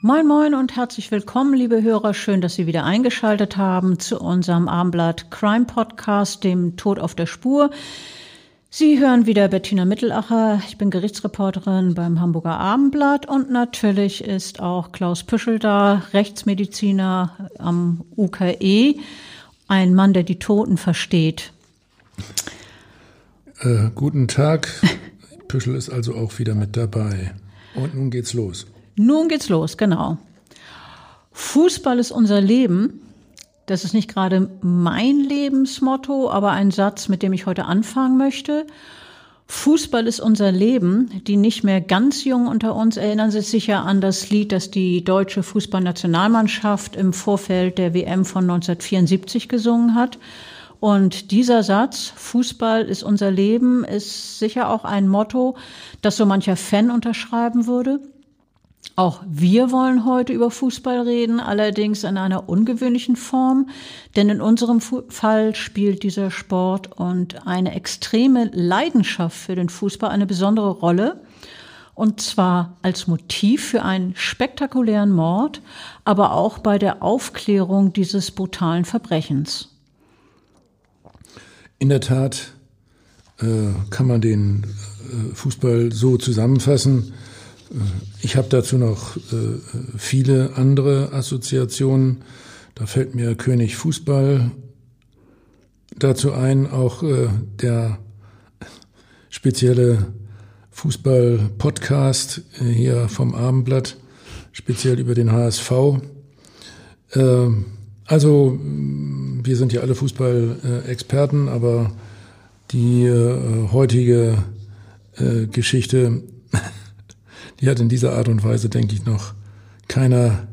Moin Moin und herzlich willkommen, liebe Hörer. Schön, dass Sie wieder eingeschaltet haben zu unserem Abendblatt Crime Podcast, dem Tod auf der Spur. Sie hören wieder Bettina Mittelacher. Ich bin Gerichtsreporterin beim Hamburger Abendblatt und natürlich ist auch Klaus Püschel da, Rechtsmediziner am UKE, ein Mann, der die Toten versteht. Äh, guten Tag. Püschel ist also auch wieder mit dabei. Und nun geht's los. Nun geht's los, genau. Fußball ist unser Leben. Das ist nicht gerade mein Lebensmotto, aber ein Satz, mit dem ich heute anfangen möchte. Fußball ist unser Leben. Die nicht mehr ganz jungen unter uns erinnern sich sicher an das Lied, das die deutsche Fußballnationalmannschaft im Vorfeld der WM von 1974 gesungen hat. Und dieser Satz, Fußball ist unser Leben, ist sicher auch ein Motto, das so mancher Fan unterschreiben würde. Auch wir wollen heute über Fußball reden, allerdings in einer ungewöhnlichen Form, denn in unserem Fall spielt dieser Sport und eine extreme Leidenschaft für den Fußball eine besondere Rolle. Und zwar als Motiv für einen spektakulären Mord, aber auch bei der Aufklärung dieses brutalen Verbrechens. In der Tat äh, kann man den äh, Fußball so zusammenfassen, ich habe dazu noch äh, viele andere Assoziationen. Da fällt mir König Fußball dazu ein, auch äh, der spezielle Fußball-Podcast äh, hier vom Abendblatt, speziell über den HSV. Ähm, also wir sind ja alle Fußball-Experten, aber die heutige Geschichte die hat in dieser Art und Weise, denke ich, noch keiner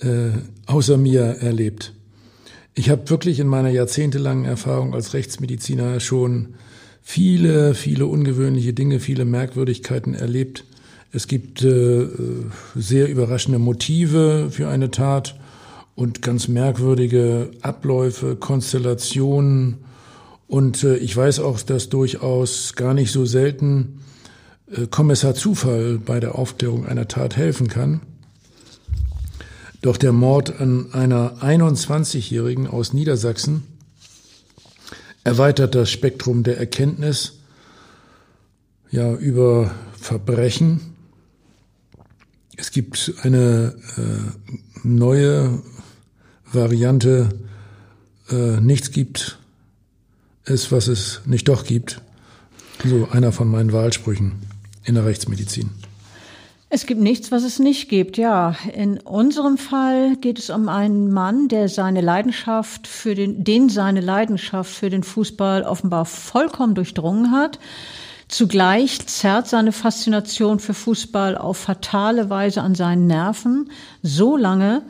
äh, außer mir erlebt. Ich habe wirklich in meiner jahrzehntelangen Erfahrung als Rechtsmediziner schon viele, viele ungewöhnliche Dinge, viele Merkwürdigkeiten erlebt. Es gibt äh, sehr überraschende Motive für eine Tat und ganz merkwürdige Abläufe, Konstellationen. Und äh, ich weiß auch, dass durchaus gar nicht so selten Kommissar Zufall bei der Aufklärung einer Tat helfen kann. Doch der Mord an einer 21-Jährigen aus Niedersachsen erweitert das Spektrum der Erkenntnis ja, über Verbrechen. Es gibt eine äh, neue Variante, äh, nichts gibt es, was es nicht doch gibt. So einer von meinen Wahlsprüchen in der Rechtsmedizin? Es gibt nichts, was es nicht gibt, ja. In unserem Fall geht es um einen Mann, der seine Leidenschaft für den, den seine Leidenschaft für den Fußball offenbar vollkommen durchdrungen hat. Zugleich zerrt seine Faszination für Fußball auf fatale Weise an seinen Nerven, so lange,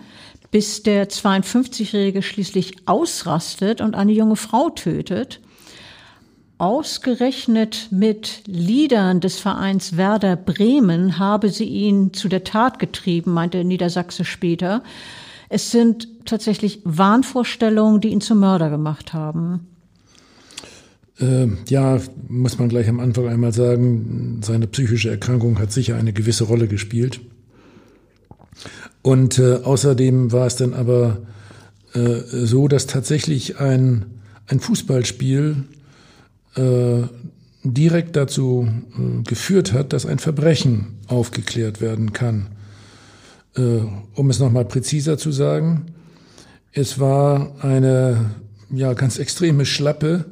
bis der 52-Jährige schließlich ausrastet und eine junge Frau tötet ausgerechnet mit Liedern des Vereins Werder Bremen habe sie ihn zu der Tat getrieben, meinte Niedersachse später. Es sind tatsächlich Wahnvorstellungen, die ihn zum Mörder gemacht haben. Äh, ja, muss man gleich am Anfang einmal sagen, seine psychische Erkrankung hat sicher eine gewisse Rolle gespielt. Und äh, außerdem war es dann aber äh, so, dass tatsächlich ein, ein Fußballspiel äh, direkt dazu äh, geführt hat, dass ein Verbrechen aufgeklärt werden kann. Äh, um es nochmal präziser zu sagen, es war eine ja, ganz extreme Schlappe,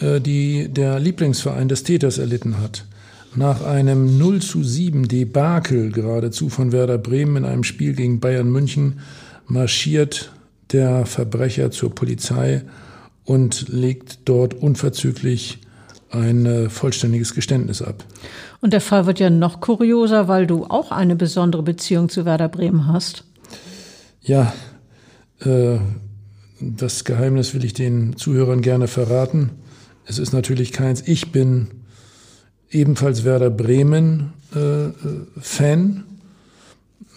äh, die der Lieblingsverein des Täters erlitten hat. Nach einem 0 zu 7 Debakel geradezu von Werder Bremen in einem Spiel gegen Bayern München marschiert der Verbrecher zur Polizei und legt dort unverzüglich ein äh, vollständiges Geständnis ab. Und der Fall wird ja noch kurioser, weil du auch eine besondere Beziehung zu Werder Bremen hast. Ja, äh, das Geheimnis will ich den Zuhörern gerne verraten. Es ist natürlich keins. Ich bin ebenfalls Werder Bremen äh, äh Fan.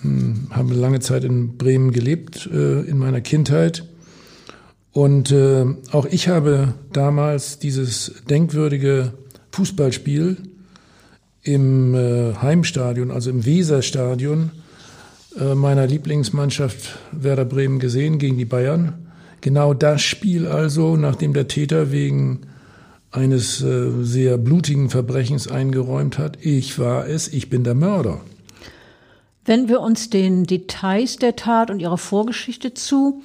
Hm, habe lange Zeit in Bremen gelebt äh, in meiner Kindheit. Und äh, auch ich habe damals dieses denkwürdige Fußballspiel im äh, Heimstadion, also im Weserstadion äh, meiner Lieblingsmannschaft Werder Bremen gesehen gegen die Bayern. Genau das Spiel also, nachdem der Täter wegen eines äh, sehr blutigen Verbrechens eingeräumt hat, ich war es, ich bin der Mörder. Wenn wir uns den Details der Tat und ihrer Vorgeschichte zu,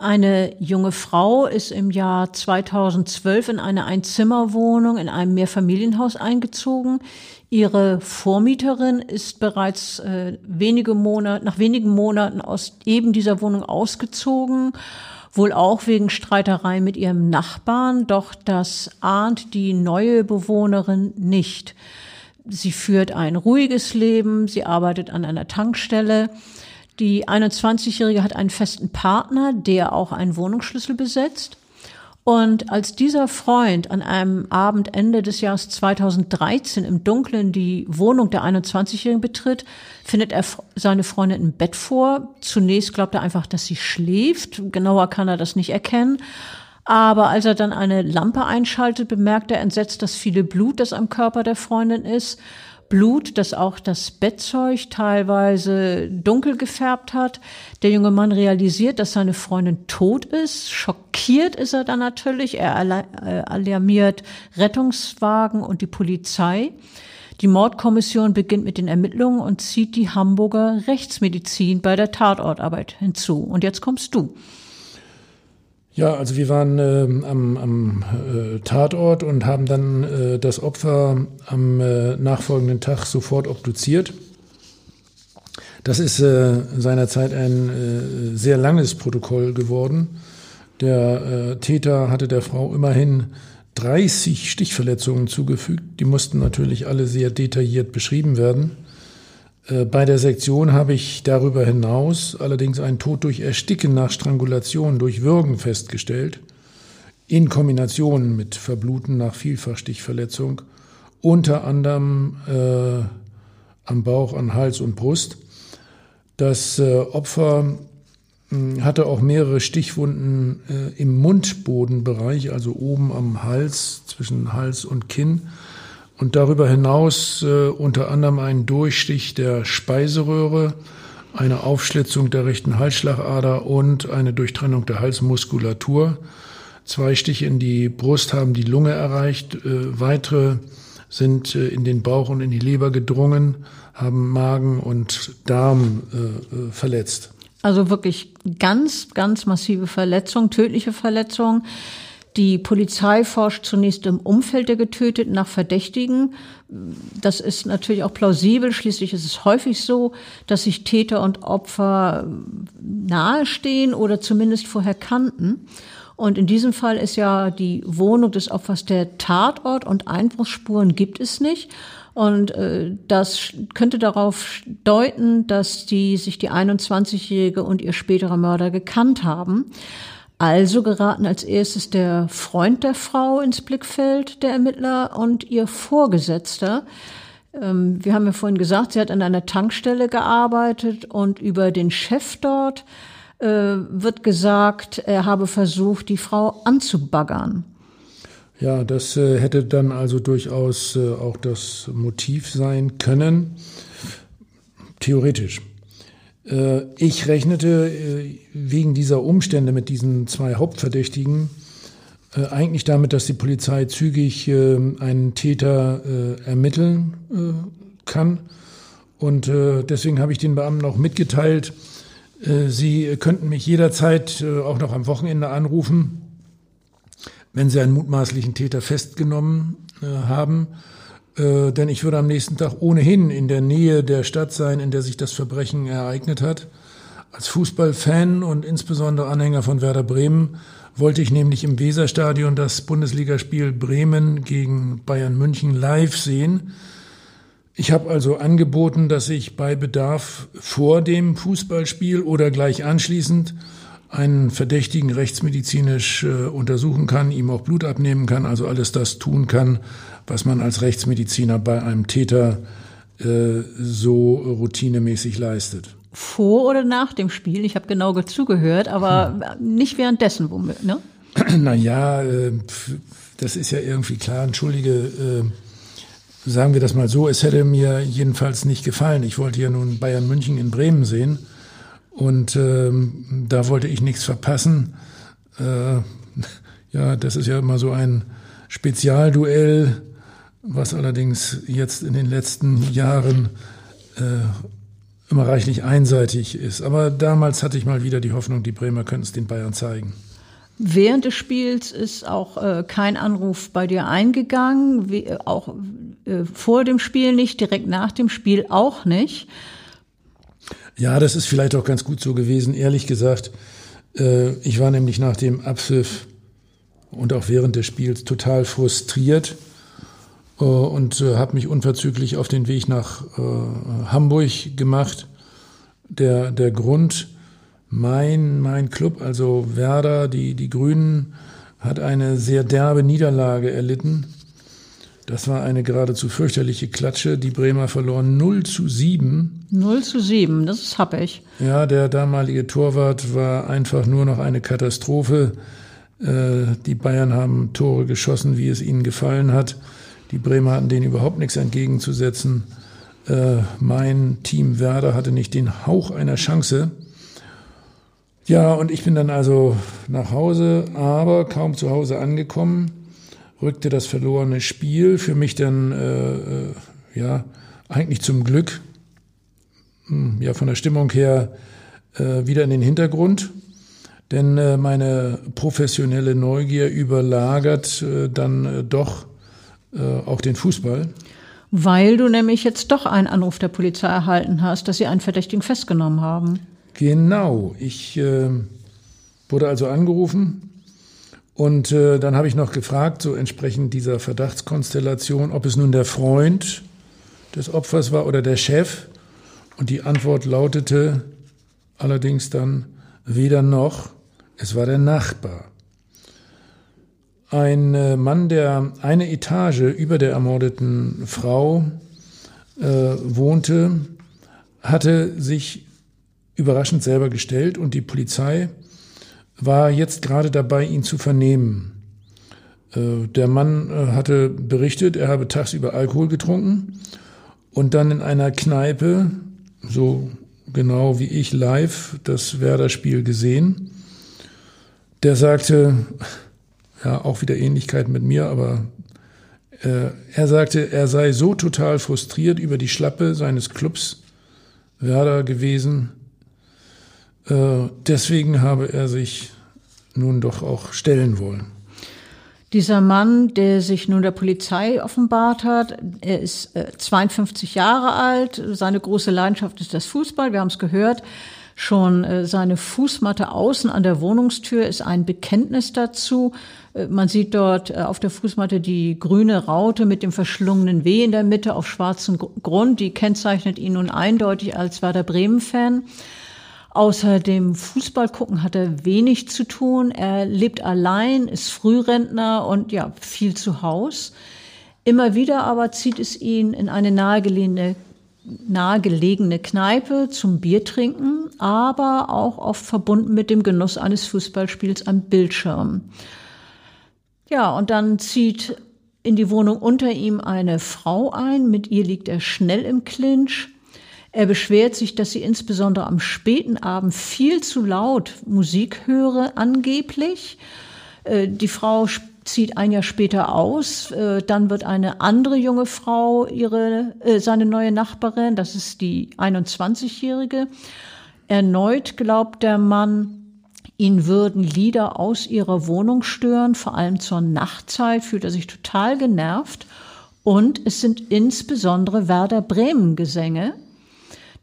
eine junge Frau ist im Jahr 2012 in eine Einzimmerwohnung in einem Mehrfamilienhaus eingezogen. Ihre Vormieterin ist bereits äh, wenige Monate, nach wenigen Monaten aus eben dieser Wohnung ausgezogen wohl auch wegen Streiterei mit ihrem Nachbarn, doch das ahnt die neue Bewohnerin nicht. Sie führt ein ruhiges Leben, sie arbeitet an einer Tankstelle. Die 21-Jährige hat einen festen Partner, der auch einen Wohnungsschlüssel besetzt. Und als dieser Freund an einem Abend Ende des Jahres 2013 im Dunkeln die Wohnung der 21-Jährigen betritt, findet er seine Freundin im Bett vor. Zunächst glaubt er einfach, dass sie schläft. Genauer kann er das nicht erkennen. Aber als er dann eine Lampe einschaltet, bemerkt er entsetzt das viele Blut, das am Körper der Freundin ist. Blut, das auch das Bettzeug teilweise dunkel gefärbt hat. Der junge Mann realisiert, dass seine Freundin tot ist. Schockiert ist er dann natürlich. Er äh, alarmiert Rettungswagen und die Polizei. Die Mordkommission beginnt mit den Ermittlungen und zieht die Hamburger Rechtsmedizin bei der Tatortarbeit hinzu. Und jetzt kommst du. Ja, also wir waren äh, am, am äh, Tatort und haben dann äh, das Opfer am äh, nachfolgenden Tag sofort obduziert. Das ist äh, seinerzeit ein äh, sehr langes Protokoll geworden. Der Täter hatte der Frau immerhin 30 Stichverletzungen zugefügt. Die mussten natürlich alle sehr detailliert beschrieben werden. Äh, bei der Sektion habe ich darüber hinaus allerdings einen Tod durch Ersticken nach Strangulation, durch Würgen festgestellt, in Kombination mit Verbluten nach Vielfachstichverletzung, unter anderem äh, am Bauch, an Hals und Brust. Das äh, Opfer hm, hatte auch mehrere Stichwunden äh, im Mundbodenbereich, also oben am Hals, zwischen Hals und Kinn und darüber hinaus äh, unter anderem ein Durchstich der Speiseröhre, eine Aufschlitzung der rechten Halsschlagader und eine Durchtrennung der Halsmuskulatur. Zwei Stiche in die Brust haben die Lunge erreicht, äh, weitere sind äh, in den Bauch und in die Leber gedrungen, haben Magen und Darm äh, äh verletzt. Also wirklich ganz, ganz massive Verletzung, tödliche Verletzung. Die Polizei forscht zunächst im Umfeld der Getöteten nach Verdächtigen. Das ist natürlich auch plausibel. Schließlich ist es häufig so, dass sich Täter und Opfer nahestehen oder zumindest vorher kannten. Und in diesem Fall ist ja die Wohnung des Opfers der Tatort und Einbruchsspuren gibt es nicht. Und äh, das könnte darauf deuten, dass die sich die 21-Jährige und ihr späterer Mörder gekannt haben. Also geraten als erstes der Freund der Frau ins Blickfeld der Ermittler und ihr Vorgesetzter. Ähm, wir haben ja vorhin gesagt, sie hat an einer Tankstelle gearbeitet und über den Chef dort äh, wird gesagt, er habe versucht, die Frau anzubaggern. Ja, das äh, hätte dann also durchaus äh, auch das Motiv sein können. Theoretisch. Äh, ich rechnete äh, wegen dieser Umstände mit diesen zwei Hauptverdächtigen äh, eigentlich damit, dass die Polizei zügig einen Täter ermitteln kann. Und deswegen habe ich den Beamten auch mitgeteilt, sie könnten mich jederzeit auch noch am Wochenende anrufen. wenn sie einen mutmaßlichen Täter festgenommen haben. Äh, denn ich würde am nächsten Tag ohnehin in der Nähe der Stadt sein, in der sich das Verbrechen ereignet hat. Als Fußballfan und insbesondere Anhänger von Werder Bremen wollte ich nämlich im Weserstadion das Bundesligaspiel Bremen gegen Bayern München live sehen. Ich habe also angeboten, dass ich bei Bedarf vor dem Fußballspiel oder gleich anschließend einen Verdächtigen rechtsmedizinisch äh, untersuchen kann, ihm auch Blut abnehmen kann, also alles das tun kann, was man als Rechtsmediziner bei einem Täter äh, so routinemäßig leistet. Vor oder nach dem Spiel? Ich habe genau zugehört, aber hm. nicht währenddessen womöglich, ne? Naja, äh, das ist ja irgendwie klar. Entschuldige, äh, sagen wir das mal so, es hätte mir jedenfalls nicht gefallen. Ich wollte ja nun Bayern München in Bremen sehen und ähm, da wollte ich nichts verpassen. Äh, ja, das ist ja immer so ein Spezialduell, was allerdings jetzt in den letzten Jahren äh, immer reichlich einseitig ist. Aber damals hatte ich mal wieder die Hoffnung, die Bremer könnten es den Bayern zeigen. Während des Spiels ist auch äh, kein Anruf bei dir eingegangen, wie, äh, auch äh, vor dem Spiel nicht, direkt nach dem Spiel auch nicht. Ja, das ist vielleicht auch ganz gut so gewesen, ehrlich gesagt. Äh, ich war nämlich nach dem Abpfiff und auch während des Spiels total frustriert und äh, habe mich unverzüglich auf den Weg nach äh, Hamburg gemacht. Der, der Grund, mein, mein Club, also Werder, die, die Grünen, hat eine sehr derbe Niederlage erlitten. Das war eine geradezu fürchterliche Klatsche. Die Bremer verloren 0 zu 7. 0 zu 7, das ist happig. Ja, der damalige Torwart war einfach nur noch eine Katastrophe. Die Bayern haben Tore geschossen, wie es ihnen gefallen hat. Die Bremer hatten denen überhaupt nichts entgegenzusetzen. Äh, mein Team Werder hatte nicht den Hauch einer Chance. Ja, und ich bin dann also nach Hause, aber kaum zu Hause angekommen, rückte das verlorene Spiel für mich dann, äh, äh ja, eigentlich zum Glück, hm, ja, von der Stimmung her äh, wieder in den Hintergrund. Denn äh, meine professionelle Neugier überlagert äh, dann äh, doch auch den Fußball. Weil du nämlich jetzt doch einen Anruf der Polizei erhalten hast, dass sie einen Verdächtigen festgenommen haben. Genau. Ich äh, wurde also angerufen und äh, dann habe ich noch gefragt, so entsprechend dieser Verdachtskonstellation, ob es nun der Freund des Opfers war oder der Chef. Und die Antwort lautete allerdings dann weder noch, es war der Nachbar. Ein äh, Mann, der eine Etage über der ermordeten Frau äh, wohnte, hatte sich überraschend selber gestellt und die Polizei war jetzt gerade dabei, ihn zu vernehmen. Äh, der Mann äh, hatte berichtet, er habe tagsüber Alkohol getrunken und dann in einer Kneipe, so genau wie ich live, das Werder-Spiel gesehen. Der sagte, ja, auch wieder Ähnlichkeit mit mir, aber äh, er sagte, er sei so total frustriert über die Schlappe seines Clubs Werder gewesen. Äh, deswegen habe er sich nun doch auch stellen wollen. Dieser Mann, der sich nun der Polizei offenbart hat, er ist äh, 52 Jahre alt. Seine große Leidenschaft ist das Fußball. Wir haben es gehört. Schon äh, seine Fußmatte außen an der Wohnungstür ist ein Bekenntnis dazu. Äh, man sieht dort äh, auf der Fußmatte die grüne Raute mit dem verschlungenen W in der Mitte auf schwarzem Grund. Die kennzeichnet ihn nun eindeutig als Werder Bremen-Fan. Außer dem Fußball gucken hat er wenig zu tun. Er lebt allein, ist Frührentner und ja, viel zu Haus. Immer wieder aber zieht es ihn in eine nahegelegene nahegelegene Kneipe zum Biertrinken, aber auch oft verbunden mit dem Genuss eines Fußballspiels am Bildschirm. Ja, und dann zieht in die Wohnung unter ihm eine Frau ein, mit ihr liegt er schnell im Clinch. Er beschwert sich, dass sie insbesondere am späten Abend viel zu laut Musik höre, angeblich. Äh, die Frau zieht ein Jahr später aus. Äh, dann wird eine andere junge Frau ihre, äh, seine neue Nachbarin. Das ist die 21-Jährige. Erneut glaubt der Mann, Ihn würden Lieder aus ihrer Wohnung stören, vor allem zur Nachtzeit fühlt er sich total genervt. Und es sind insbesondere Werder Bremen Gesänge.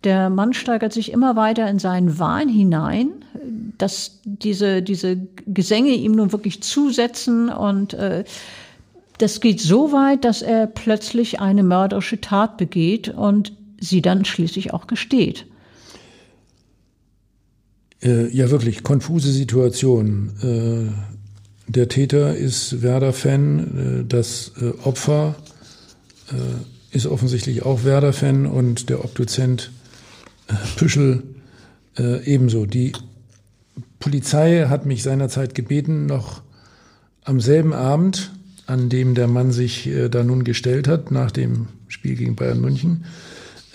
Der Mann steigert sich immer weiter in seinen Wahn hinein, dass diese, diese Gesänge ihm nun wirklich zusetzen und äh, das geht so weit, dass er plötzlich eine mörderische Tat begeht und sie dann schließlich auch gesteht. Äh, ja, wirklich, konfuse Situation. Äh, der Täter ist Werder-Fan, äh, das äh, Opfer äh, ist offensichtlich auch Werder-Fan und der Obduzent äh, Püschel ebenso. Die Polizei hat mich seinerzeit gebeten, noch am selben Abend, an dem der Mann sich da nun gestellt hat, nach dem Spiel gegen Bayern München,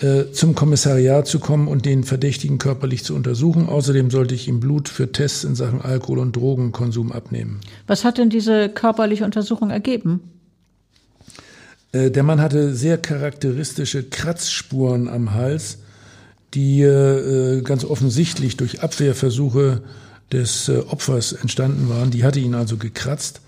äh, zum Kommissariat zu kommen und den Verdächtigen körperlich zu untersuchen. Außerdem sollte ich ihm Blut für Tests in Sachen Alkohol- und Drogenkonsum abnehmen. Was hat denn diese körperliche Untersuchung ergeben? Äh, der Mann hatte sehr charakteristische Kratzspuren am Hals, die äh, ganz offensichtlich durch Abwehrversuche des Opfers entstanden waren. Die hatte ihn also gekratzt.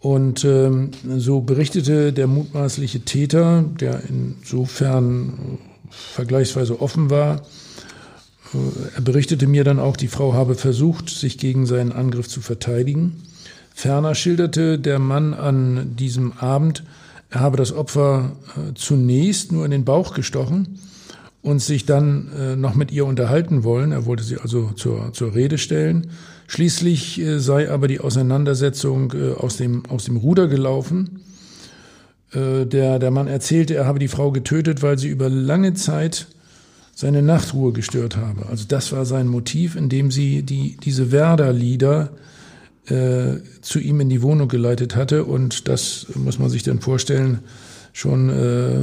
Und ähm, so berichtete der mutmaßliche Täter, der insofern vergleichsweise offen war, äh, er berichtete mir dann auch, die Frau habe versucht, sich gegen seinen Angriff zu verteidigen. Ferner schilderte der Mann an diesem Abend, er habe das Opfer äh, zunächst nur in den Bauch gestochen und sich dann äh, noch mit ihr unterhalten wollen. Er wollte sie also zur, zur Rede stellen. Schließlich äh, sei aber die Auseinandersetzung äh, aus, dem, aus dem Ruder gelaufen. Äh, der, der Mann erzählte, er habe die Frau getötet, weil sie über lange Zeit seine Nachtruhe gestört habe. Also das war sein Motiv, indem sie die, diese Werder-Lieder äh, zu ihm in die Wohnung geleitet hatte. Und das muss man sich dann vorstellen, schon äh,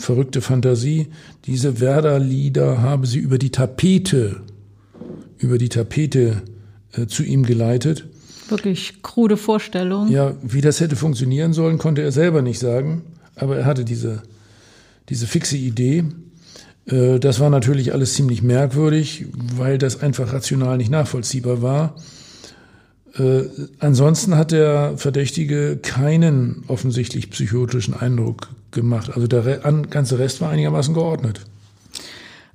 verrückte Fantasie. Diese Werder-Lieder habe sie über die Tapete über die Tapete äh, zu ihm geleitet. Wirklich krude Vorstellung. Ja, wie das hätte funktionieren sollen, konnte er selber nicht sagen. Aber er hatte diese, diese fixe Idee. Äh, das war natürlich alles ziemlich merkwürdig, weil das einfach rational nicht nachvollziehbar war. Äh, ansonsten hat der Verdächtige keinen offensichtlich psychotischen Eindruck gemacht. Also der ganze Rest war einigermaßen geordnet.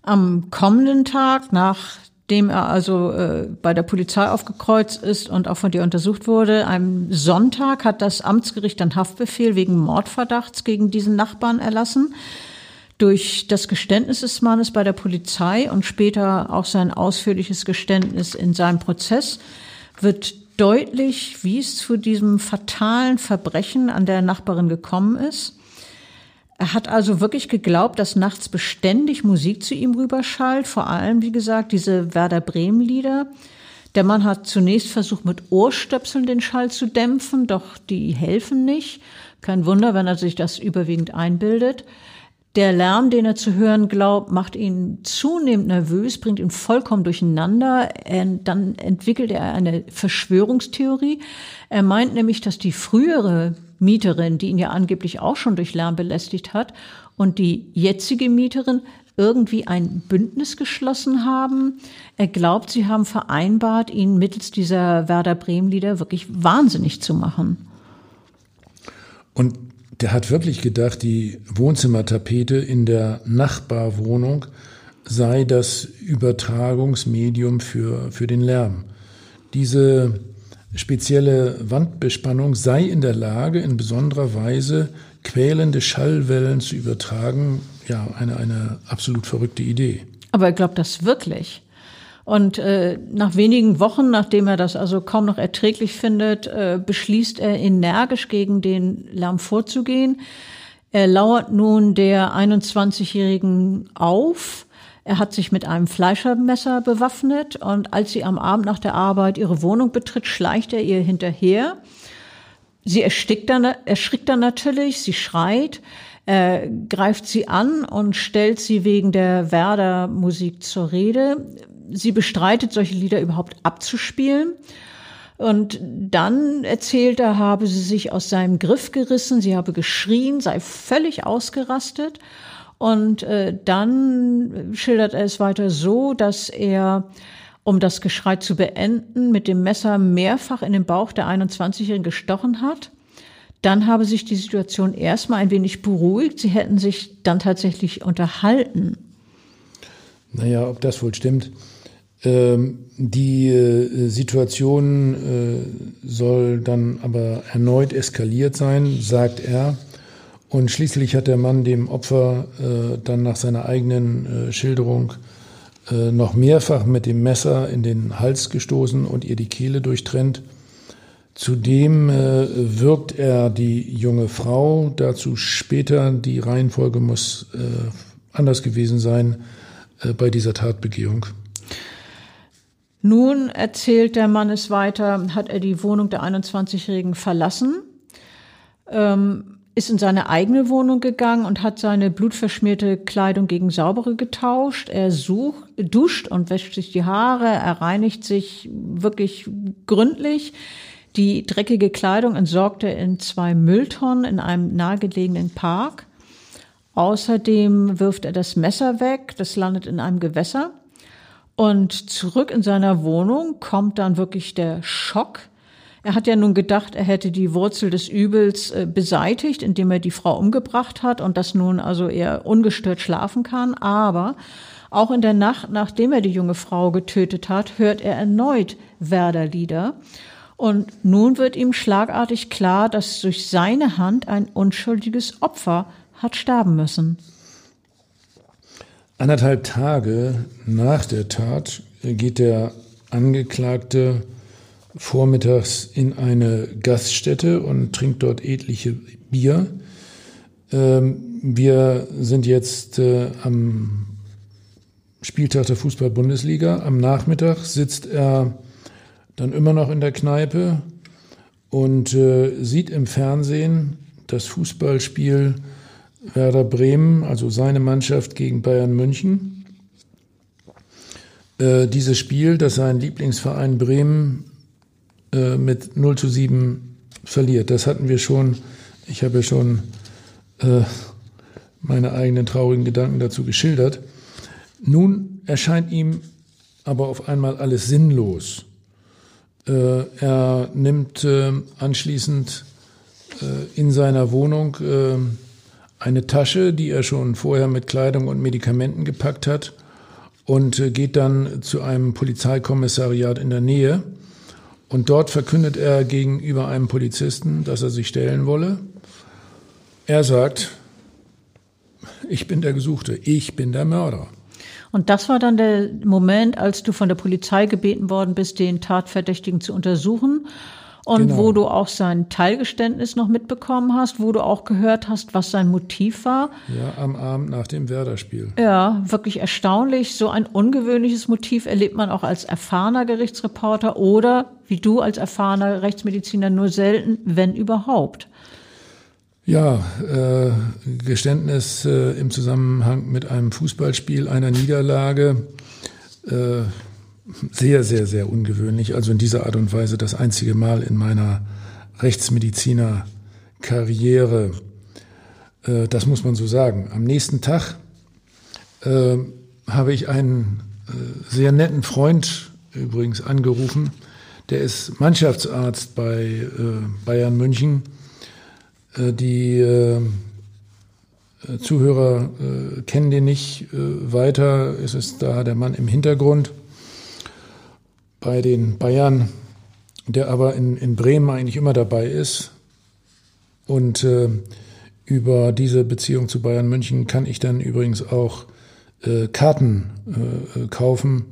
Am kommenden Tag nach dem er also äh, bei der Polizei aufgekreuzt ist und auch von dir untersucht wurde. Am Sonntag hat das Amtsgericht einen Haftbefehl wegen Mordverdachts gegen diesen Nachbarn erlassen. Durch das Geständnis des Mannes bei der Polizei und später auch sein ausführliches Geständnis in seinem Prozess wird deutlich, wie es zu diesem fatalen Verbrechen an der Nachbarin gekommen ist. Er hat also wirklich geglaubt, dass nachts beständig Musik zu ihm rüberschallt, vor allem, wie gesagt, diese Werder Bremen Lieder. Der Mann hat zunächst versucht, mit Ohrstöpseln den Schall zu dämpfen, doch die helfen nicht. Kein Wunder, wenn er sich das überwiegend einbildet. Der Lärm, den er zu hören glaubt, macht ihn zunehmend nervös, bringt ihn vollkommen durcheinander. Er, dann entwickelt er eine Verschwörungstheorie. Er meint nämlich, dass die frühere Mieterin, die ihn ja angeblich auch schon durch Lärm belästigt hat, und die jetzige Mieterin irgendwie ein Bündnis geschlossen haben. Er glaubt, sie haben vereinbart, ihn mittels dieser Werder Bremen-Lieder wirklich wahnsinnig zu machen. Und der hat wirklich gedacht, die Wohnzimmertapete in der Nachbarwohnung sei das Übertragungsmedium für, für den Lärm. Diese spezielle Wandbespannung sei in der Lage, in besonderer Weise quälende Schallwellen zu übertragen. Ja, eine, eine absolut verrückte Idee. Aber er glaubt das wirklich. Und äh, nach wenigen Wochen, nachdem er das also kaum noch erträglich findet, äh, beschließt er energisch gegen den Lärm vorzugehen. Er lauert nun der 21-Jährigen auf, er hat sich mit einem Fleischermesser bewaffnet und als sie am Abend nach der Arbeit ihre Wohnung betritt, schleicht er ihr hinterher. Sie erstickt dann, erschrickt dann natürlich, sie schreit, er greift sie an und stellt sie wegen der Werder-Musik zur Rede. Sie bestreitet, solche Lieder überhaupt abzuspielen. Und dann erzählt er, habe sie sich aus seinem Griff gerissen, sie habe geschrien, sei völlig ausgerastet. Und äh, dann schildert er es weiter so, dass er um das Geschrei zu beenden, mit dem Messer mehrfach in den Bauch der 21-Jährigen gestochen hat. Dann habe sich die Situation erstmal ein wenig beruhigt. Sie hätten sich dann tatsächlich unterhalten. Naja, ob das wohl stimmt. Ähm, die äh, Situation äh, soll dann aber erneut eskaliert sein, sagt er. Und schließlich hat der Mann dem Opfer äh, dann nach seiner eigenen Schilderung noch mehrfach mit dem Messer in den Hals gestoßen und ihr die Kehle durchtrennt. Zudem wirkt er die junge Frau, dazu später, die Reihenfolge muss anders gewesen sein bei dieser Tatbegehung. Nun erzählt der Mann es weiter, hat er die Wohnung der 21-Jährigen verlassen, ähm, ist in seine eigene Wohnung gegangen und hat seine blutverschmierte Kleidung gegen saubere getauscht. Er sucht, duscht und wäscht sich die Haare, er reinigt sich wirklich gründlich. Die dreckige Kleidung entsorgt er in zwei Mülltonnen in einem nahegelegenen Park. Außerdem wirft er das Messer weg, das landet in einem Gewässer. Und zurück in seiner Wohnung kommt dann wirklich der Schock. Er hat ja nun gedacht, er hätte die Wurzel des Übels äh, beseitigt, indem er die Frau umgebracht hat und dass nun also er ungestört schlafen kann. Aber auch in der Nacht, nachdem er die junge Frau getötet hat, hört er erneut Werder-Lieder. Und nun wird ihm schlagartig klar, dass durch seine Hand ein unschuldiges Opfer hat sterben müssen. Anderthalb Tage nach der Tat geht der Angeklagte vormittags in eine Gaststätte und trinkt dort etliche Bier. Ähm, wir sind jetzt äh, am Spieltag der Fußball-Bundesliga. Am Nachmittag sitzt er dann immer noch in der Kneipe und äh, sieht im Fernsehen das Fußballspiel Werder Bremen, also seine Mannschaft gegen Bayern München. Äh, dieses Spiel, das sein Lieblingsverein Bremen äh, mit 0 zu 7 verliert. Das hatten wir schon, ich habe ja schon äh, meine eigenen traurigen Gedanken dazu geschildert. Nun erscheint ihm aber auf einmal alles sinnlos. Äh, er nimmt äh, anschließend äh, in seiner Wohnung eine Tasche, die er schon vorher mit Kleidung und Medikamenten gepackt hat und äh, geht dann zu einem Polizeikommissariat in der Nähe. Und dort verkündet er gegenüber einem Polizisten, dass er sich stellen wolle. Er sagt, ich bin der Gesuchte, ich bin der Mörder. Und das war dann der Moment, als du von der Polizei gebeten worden bist, den Tatverdächtigen zu untersuchen und genau. wo du auch sein Teilgeständnis noch mitbekommen hast, wo du auch gehört hast, was sein Motiv war. Ja, am Abend nach dem Werder-Spiel. Ja, wirklich erstaunlich. So ein ungewöhnliches Motiv erlebt man auch als erfahrener Gerichtsreporter oder wie du als erfahrener Rechtsmediziner nur selten, wenn überhaupt. Ja, äh, Geständnis äh, im Zusammenhang mit einem Fußballspiel, einer Niederlage. Äh, sehr, sehr, sehr ungewöhnlich. Also in dieser Art und Weise das einzige Mal in meiner Rechtsmediziner-Karriere. Äh, das muss man so sagen. Am nächsten Tag äh, habe ich einen äh, sehr netten Freund übrigens angerufen. Der ist Mannschaftsarzt bei äh, Bayern München. Äh, die äh, Zuhörer kennen den nicht weiter. Es ist da der Mann im Hintergrund bei den Bayern, der aber in, in Bremen eigentlich immer dabei ist. Und äh, über diese Beziehung zu Bayern München kann ich dann übrigens auch äh, Karten äh, kaufen,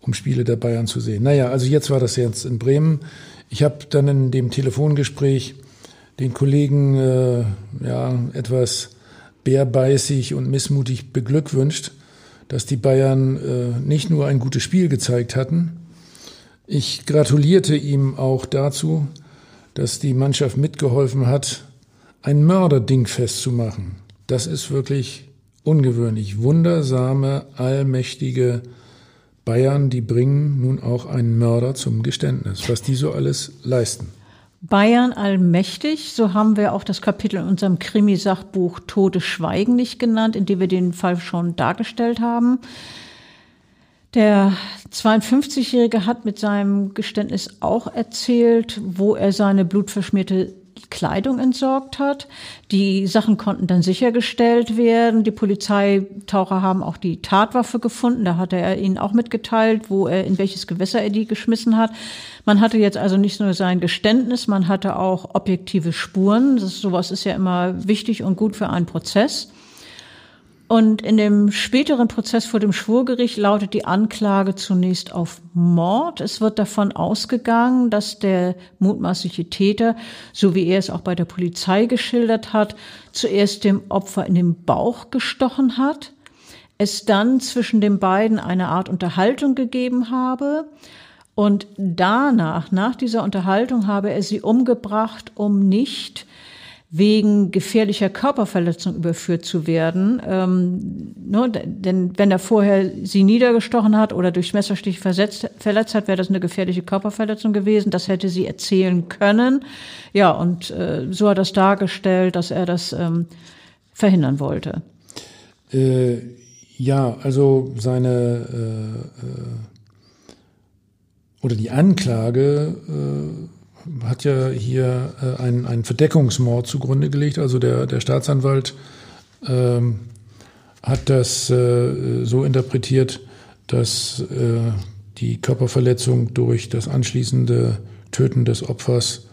um Spiele der Bayern zu sehen. Naja, also jetzt war das jetzt in Bremen. Ich habe dann in dem Telefongespräch den Kollegen äh, ja etwas bärbeißig und missmutig beglückwünscht, dass die Bayern äh, nicht nur ein gutes Spiel gezeigt hatten, ich gratulierte ihm auch dazu, dass die Mannschaft mitgeholfen hat, ein Mörderding festzumachen. Das ist wirklich ungewöhnlich. Wundersame, allmächtige Bayern, die bringen nun auch einen Mörder zum Geständnis, was die so alles leisten. Bayern allmächtig, so haben wir auch das Kapitel in unserem Krimisachbuch Todes Schweigen nicht genannt, in dem wir den Fall schon dargestellt haben. Der 52-Jährige hat mit seinem Geständnis auch erzählt, wo er seine blutverschmierte Kleidung entsorgt hat. Die Sachen konnten dann sichergestellt werden. Die Polizeitaucher haben auch die Tatwaffe gefunden. Da hatte er ihnen auch mitgeteilt, wo er, in welches Gewässer er die geschmissen hat. Man hatte jetzt also nicht nur sein Geständnis, man hatte auch objektive Spuren. Das, sowas ist ja immer wichtig und gut für einen Prozess. Und in dem späteren Prozess vor dem Schwurgericht lautet die Anklage zunächst auf Mord. Es wird davon ausgegangen, dass der mutmaßliche Täter, so wie er es auch bei der Polizei geschildert hat, zuerst dem Opfer in den Bauch gestochen hat, es dann zwischen den beiden eine Art Unterhaltung gegeben habe und danach, nach dieser Unterhaltung, habe er sie umgebracht, um nicht wegen gefährlicher Körperverletzung überführt zu werden. Ähm, ne, denn wenn er vorher sie niedergestochen hat oder durch Messerstich versetzt, verletzt hat, wäre das eine gefährliche Körperverletzung gewesen. Das hätte sie erzählen können. Ja, und äh, so hat er es dargestellt, dass er das ähm, verhindern wollte. Äh, ja, also seine äh, äh oder die Anklage äh, hat ja hier äh, einen, einen Verdeckungsmord zugrunde gelegt. Also der, der Staatsanwalt ähm, hat das äh, so interpretiert, dass äh, die Körperverletzung durch das anschließende Töten des Opfers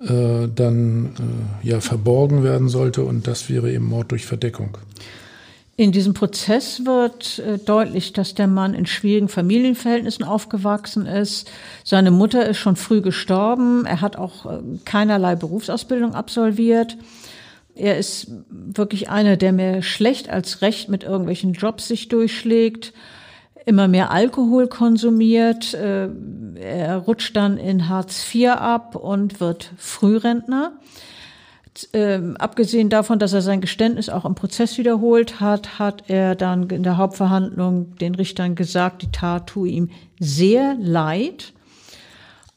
äh, dann äh, ja verborgen werden sollte und das wäre eben Mord durch Verdeckung. In diesem Prozess wird äh, deutlich, dass der Mann in schwierigen Familienverhältnissen aufgewachsen ist. Seine Mutter ist schon früh gestorben. Er hat auch äh, keinerlei Berufsausbildung absolviert. Er ist wirklich einer, der mehr schlecht als recht mit irgendwelchen Jobs sich durchschlägt, immer mehr Alkohol konsumiert. Äh, er rutscht dann in Hartz IV ab und wird Frührentner äh, abgesehen davon, dass er sein Geständnis auch im Prozess wiederholt hat, hat er dann in der Hauptverhandlung den Richtern gesagt, die Tat tue ihm sehr leid.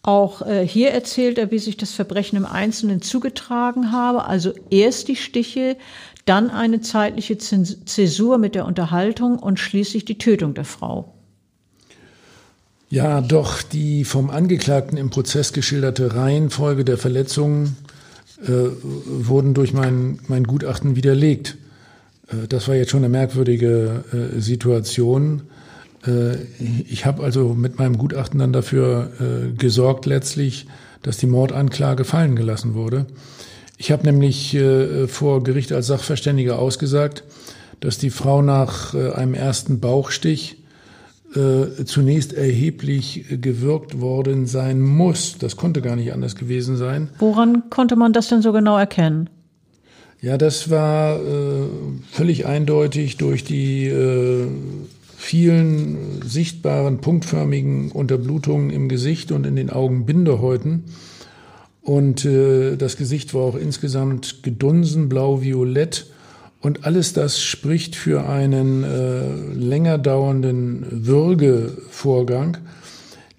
Auch äh, hier erzählt er, wie sich das Verbrechen im Einzelnen zugetragen habe. Also erst die Stiche, dann eine zeitliche Zäsur mit der Unterhaltung und schließlich die Tötung der Frau. Ja, doch die vom Angeklagten im Prozess geschilderte Reihenfolge der Verletzungen äh, wurden durch mein, mein Gutachten widerlegt. Äh, das war jetzt schon eine merkwürdige äh, Situation. Äh, ich habe also mit meinem Gutachten dann dafür äh, gesorgt letztlich, dass die Mordanklage fallen gelassen wurde. Ich habe nämlich äh, vor Gericht als Sachverständiger ausgesagt, dass die Frau nach einem ersten Bauchstich äh, zunächst erheblich gewirkt worden sein muss. Das konnte gar nicht anders gewesen sein. Woran konnte man das denn so genau erkennen? Ja, das war äh, völlig eindeutig durch die äh, vielen sichtbaren punktförmigen Unterblutungen im Gesicht und in den Augenbindehäuten. Und äh, das Gesicht war auch insgesamt gedunsen, blau-violett und alles das spricht für einen äh, länger dauernden Würgevorgang.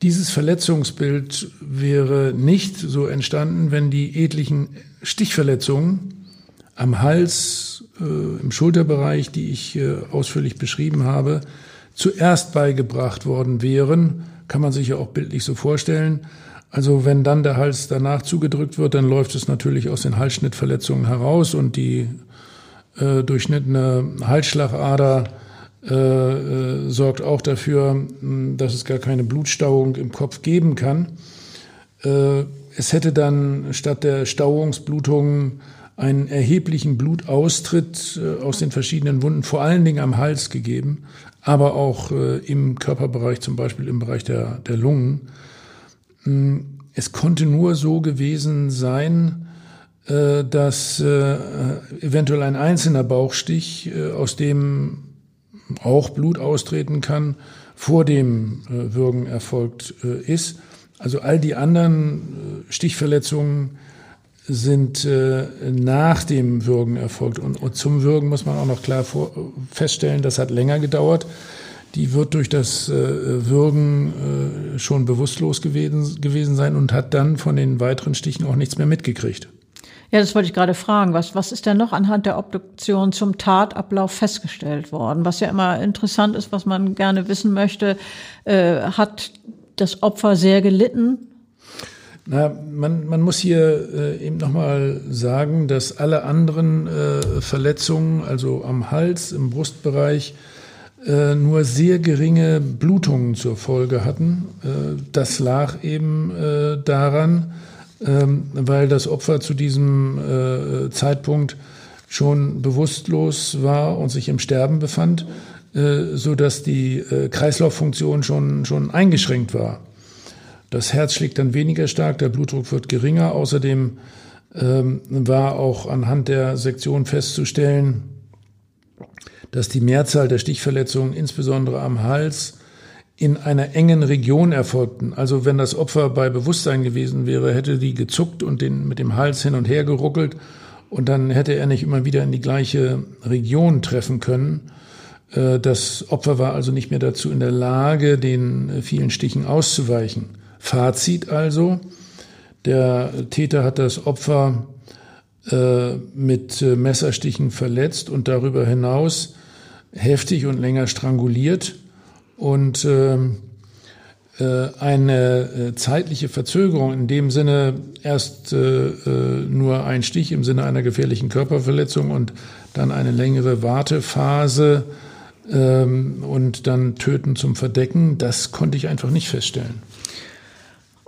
Dieses Verletzungsbild wäre nicht so entstanden, wenn die etlichen Stichverletzungen am Hals, äh, im Schulterbereich, die ich äh, ausführlich beschrieben habe, zuerst beigebracht worden wären. Kann man sich ja auch bildlich so vorstellen. Also wenn dann der Hals danach zugedrückt wird, dann läuft es natürlich aus den Halsschnittverletzungen heraus und die äh, durchschnittene Halsschlagader äh, äh, sorgt auch dafür, mh, dass es gar keine Blutstauung im Kopf geben kann. Äh, es hätte dann statt der Stauungsblutungen einen erheblichen Blutaustritt äh, aus den verschiedenen Wunden, vor allen Dingen am Hals gegeben, aber auch im Körperbereich, zum Beispiel im Bereich der, der Lungen. Es konnte nur so gewesen sein, dass äh, eventuell ein einzelner Bauchstich, äh, aus dem auch Blut austreten kann, vor dem Würgen erfolgt ist. Also all die anderen Stichverletzungen sind nach dem Würgen erfolgt. Und, zum Würgen muss man auch noch klar feststellen, das hat länger gedauert. Die wird durch das Würgen schon bewusstlos gewesen sein und hat dann von den weiteren Stichen auch nichts mehr mitgekriegt. Ja, das wollte ich gerade fragen. Was, was ist denn noch anhand der Obduktion zum Tatablauf festgestellt worden? Was ja immer interessant ist, was man gerne wissen möchte. Äh, hat das Opfer sehr gelitten? Na, man, man muss hier äh, eben nochmal sagen, dass alle anderen äh, Verletzungen, also am Hals, im Brustbereich, äh, nur sehr geringe Blutungen zur Folge hatten. Äh, das lag eben äh, daran, ähm, weil das Opfer zu diesem äh, Zeitpunkt schon bewusstlos war und sich im Sterben befand, äh, so dass die äh, Kreislauffunktion schon, schon eingeschränkt war. Das Herz schlägt dann weniger stark, der Blutdruck wird geringer. Außerdem ähm, war auch anhand der Sektion festzustellen, dass die Mehrzahl der Stichverletzungen, insbesondere am Hals, in einer engen Region erfolgten. Also wenn das Opfer bei Bewusstsein gewesen wäre, hätte die gezuckt und den mit dem Hals hin und her geruckelt und dann hätte er nicht immer wieder in die gleiche Region treffen können. Äh, das Opfer war also nicht mehr dazu in der Lage, den äh, vielen Stichen auszuweichen. Fazit also, der Täter hat das Opfer äh, mit Messerstichen verletzt und darüber hinaus heftig und länger stranguliert und ähm, äh, eine äh, zeitliche Verzögerung in dem Sinne erst äh, nur ein Stich im Sinne einer gefährlichen Körperverletzung und dann eine längere Wartephase ähm, und dann Töten zum Verdecken, das konnte ich einfach nicht feststellen.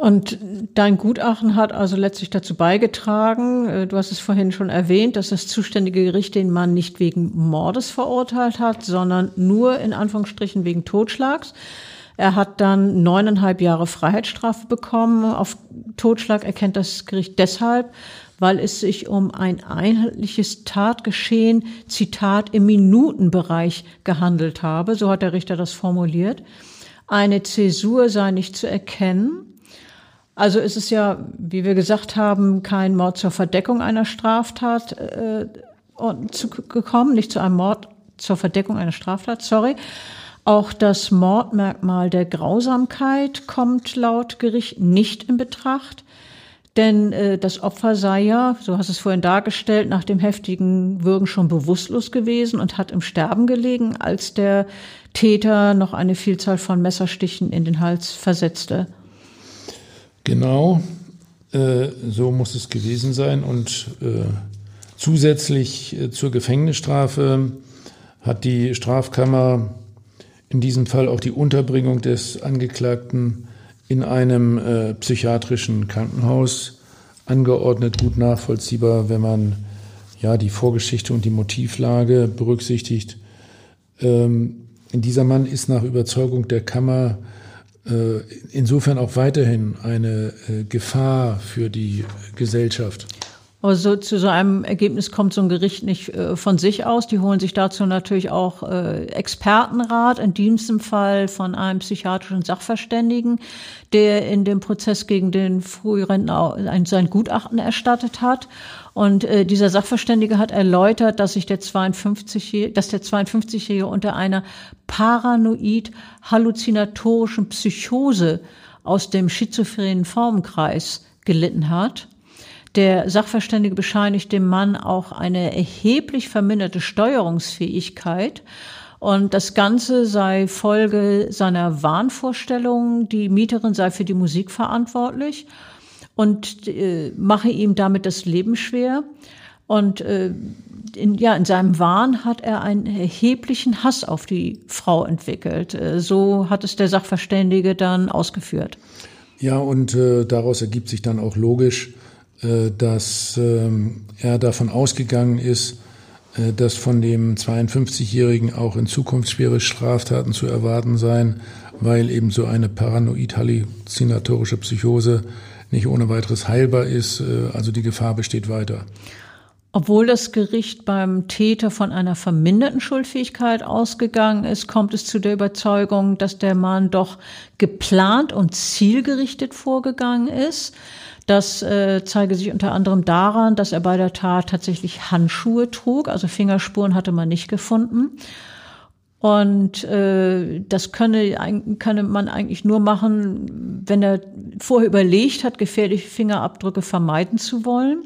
Und dein Gutachten hat also letztlich dazu beigetragen, äh, du hast es vorhin schon erwähnt, dass das zuständige Gericht den Mann nicht wegen Mordes verurteilt hat, sondern nur in Anführungsstrichen wegen Totschlags. Er hat dann neuneinhalb Jahre Freiheitsstrafe bekommen. Auf Totschlag erkennt das Gericht deshalb, weil es sich um ein einheitliches Tatgeschehen, Zitat, im Minutenbereich gehandelt habe. So hat der Richter das formuliert. Eine Zäsur sei nicht zu erkennen. Also ist es ja, wie wir gesagt haben, kein Mord zur Verdeckung einer Straftat äh, zu, gekommen, nicht zu einem Mord zur Verdeckung einer Straftat, sorry. Auch das Mordmerkmal der Grausamkeit kommt laut Gericht nicht in Betracht, denn äh, das Opfer sei ja, so hast es vorhin dargestellt, nach dem heftigen Würgen schon bewusstlos gewesen und hat im Sterben gelegen, als der Täter noch eine Vielzahl von Messerstichen in den Hals versetzte. Genau, äh, so muss es gewesen sein. Und äh, zusätzlich äh, zur Gefängnisstrafe hat die Strafkammer in diesem Fall auch die Unterbringung des Angeklagten in einem äh, psychiatrischen Krankenhaus angeordnet, gut nachvollziehbar, wenn man ja die Vorgeschichte und die Motivlage berücksichtigt. Ähm, dieser Mann ist nach Überzeugung der Kammer insofern auch weiterhin eine äh, Gefahr für die Gesellschaft. Also zu so einem Ergebnis kommt so ein Gericht nicht äh, von sich aus. Die holen sich dazu natürlich auch Expertenrat, in diesem Fall von einem psychiatrischen Sachverständigen, der in dem Prozess gegen den Frührentner sein Gutachten erstattet hat. Und äh, dieser Sachverständige hat erläutert, dass sich der 52 dass der 52-Jährige unter einer paranoid halluzinatorischen Psychose aus dem schizophrenen Formenkreis gelitten hat. Der Sachverständige bescheinigt dem Mann auch eine erheblich verminderte Steuerungsfähigkeit. Und das Ganze sei Folge seiner Wahnvorstellungen. Die Mieterin sei für die Musik verantwortlich und äh, mache ihm damit das Leben schwer. Und äh, in, ja, in seinem Wahn hat er einen erheblichen Hass auf die Frau entwickelt. Äh, so hat es der Sachverständige dann ausgeführt. Ja, und äh, daraus ergibt sich dann auch logisch, äh, dass ähm, er davon ausgegangen ist, äh, dass von dem 52-Jährigen auch in Zukunft schwere Straftaten zu erwarten seien, weil eben so eine paranoid-halluzinatorische Psychose nicht ohne weiteres heilbar ist. Äh, also die Gefahr besteht weiter. Obwohl das Gericht beim Täter von einer verminderten Schuldfähigkeit ausgegangen ist, kommt es zu der Überzeugung, dass der Mann doch geplant und zielgerichtet vorgegangen ist. Das äh, zeige sich unter anderem daran, dass er bei der Tat tatsächlich Handschuhe trug, also Fingerspuren hatte man nicht gefunden. Und äh, das könne, könne man eigentlich nur machen, wenn er vorher überlegt hat, gefährliche Fingerabdrücke vermeiden zu wollen.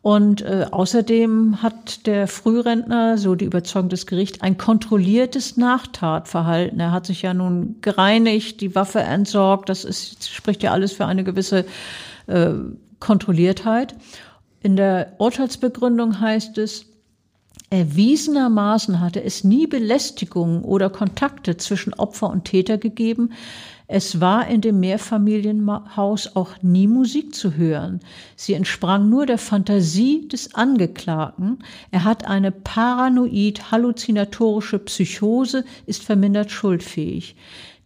Und äh, außerdem hat der Frührentner, so die Überzeugung des Gerichts, ein kontrolliertes Nachtatverhalten. Er hat sich ja nun gereinigt, die Waffe entsorgt. Das ist, spricht ja alles für eine gewisse äh, Kontrolliertheit. In der Urteilsbegründung heißt es, Erwiesenermaßen hatte es nie Belästigungen oder Kontakte zwischen Opfer und Täter gegeben. Es war in dem Mehrfamilienhaus auch nie Musik zu hören. Sie entsprang nur der Fantasie des Angeklagten. Er hat eine paranoid-halluzinatorische Psychose, ist vermindert schuldfähig.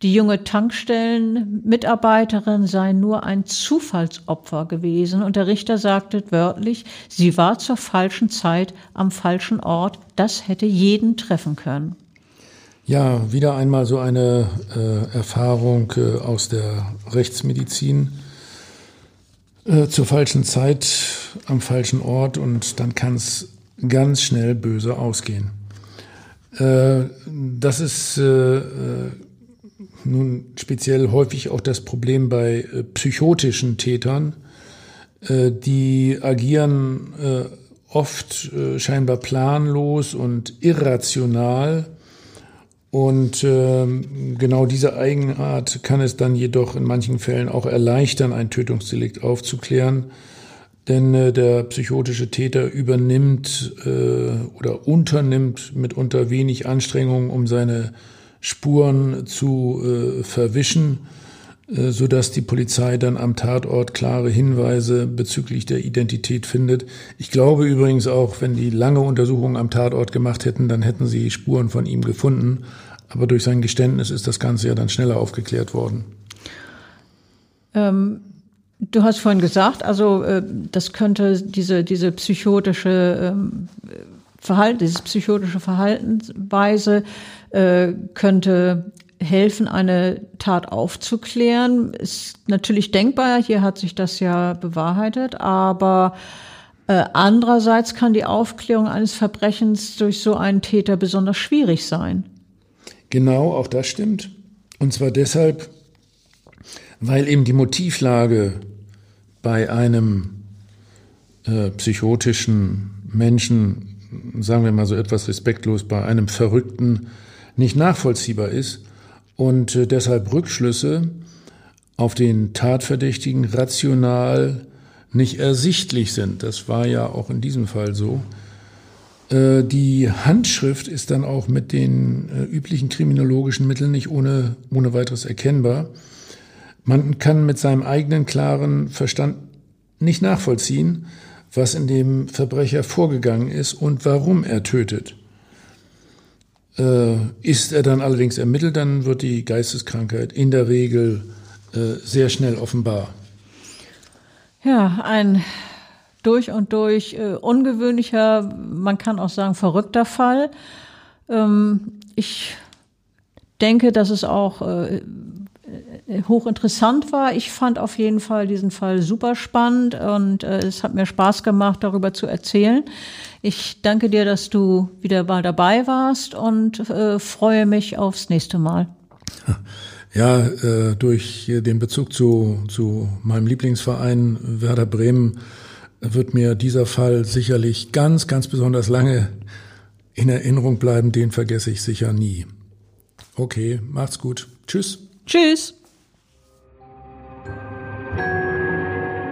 Die junge Tankstellenmitarbeiterin sei nur ein Zufallsopfer gewesen und der Richter sagte wörtlich, sie war zur falschen Zeit am falschen Ort. Das hätte jeden treffen können. Ja, wieder einmal so eine äh, Erfahrung äh, aus der Rechtsmedizin. Äh, zur falschen Zeit am falschen Ort und dann kann es ganz schnell böse ausgehen. Äh, das ist äh, äh, nun speziell häufig auch das Problem bei äh, psychotischen Tätern. Äh, die agieren äh, oft äh, scheinbar planlos und irrational. Und äh, genau diese Eigenart kann es dann jedoch in manchen Fällen auch erleichtern, ein Tötungsdelikt aufzuklären. Denn äh, der psychotische Täter übernimmt äh, oder unternimmt mitunter wenig Anstrengung, um seine Spuren zu äh, verwischen, äh, so dass die Polizei dann am Tatort klare Hinweise bezüglich der Identität findet. Ich glaube übrigens auch, wenn die lange Untersuchungen am Tatort gemacht hätten, dann hätten sie Spuren von ihm gefunden. Aber durch sein Geständnis ist das Ganze ja dann schneller aufgeklärt worden. Ähm, du hast vorhin gesagt, also äh, das könnte diese, diese psychotische ähm, Verhalten, diese psychotische Verhaltensweise äh, könnte helfen, eine Tat aufzuklären. Ist natürlich denkbar, hier hat sich das ja bewahrheitet, aber äh, andererseits kann die Aufklärung eines Verbrechens durch so einen Täter besonders schwierig sein. Genau, auch das stimmt. Und zwar deshalb, weil eben die Motivlage bei einem äh, psychotischen Menschen sagen wir mal so etwas respektlos, bei einem Verrückten nicht nachvollziehbar ist und äh, deshalb Rückschlüsse auf den Tatverdächtigen rational nicht ersichtlich sind. Das war ja auch in diesem Fall so. Äh, die Handschrift ist dann auch mit den äh, üblichen kriminologischen Mitteln nicht ohne, ohne weiteres erkennbar. Man kann mit seinem eigenen klaren Verstand nicht nachvollziehen, was in dem Verbrecher vorgegangen ist und warum er tötet. Äh, ist er dann allerdings ermittelt, dann wird die Geisteskrankheit in der Regel äh, sehr schnell offenbar. Ja, ein durch und durch äh, ungewöhnlicher, man kann auch sagen verrückter Fall. Ähm, ich denke, dass es auch hochinteressant war. Ich fand auf jeden Fall diesen Fall super spannend und äh, es hat mir Spaß gemacht, darüber zu erzählen. Ich danke dir, dass du wieder mal dabei warst und äh, freue mich aufs nächste Mal. Ja, äh, durch den Bezug zu, zu meinem Lieblingsverein Werder Bremen wird mir dieser Fall sicherlich ganz, ganz besonders lange in Erinnerung bleiben. Den vergesse ich sicher nie. Okay, macht's gut. Tschüss. Tschüss.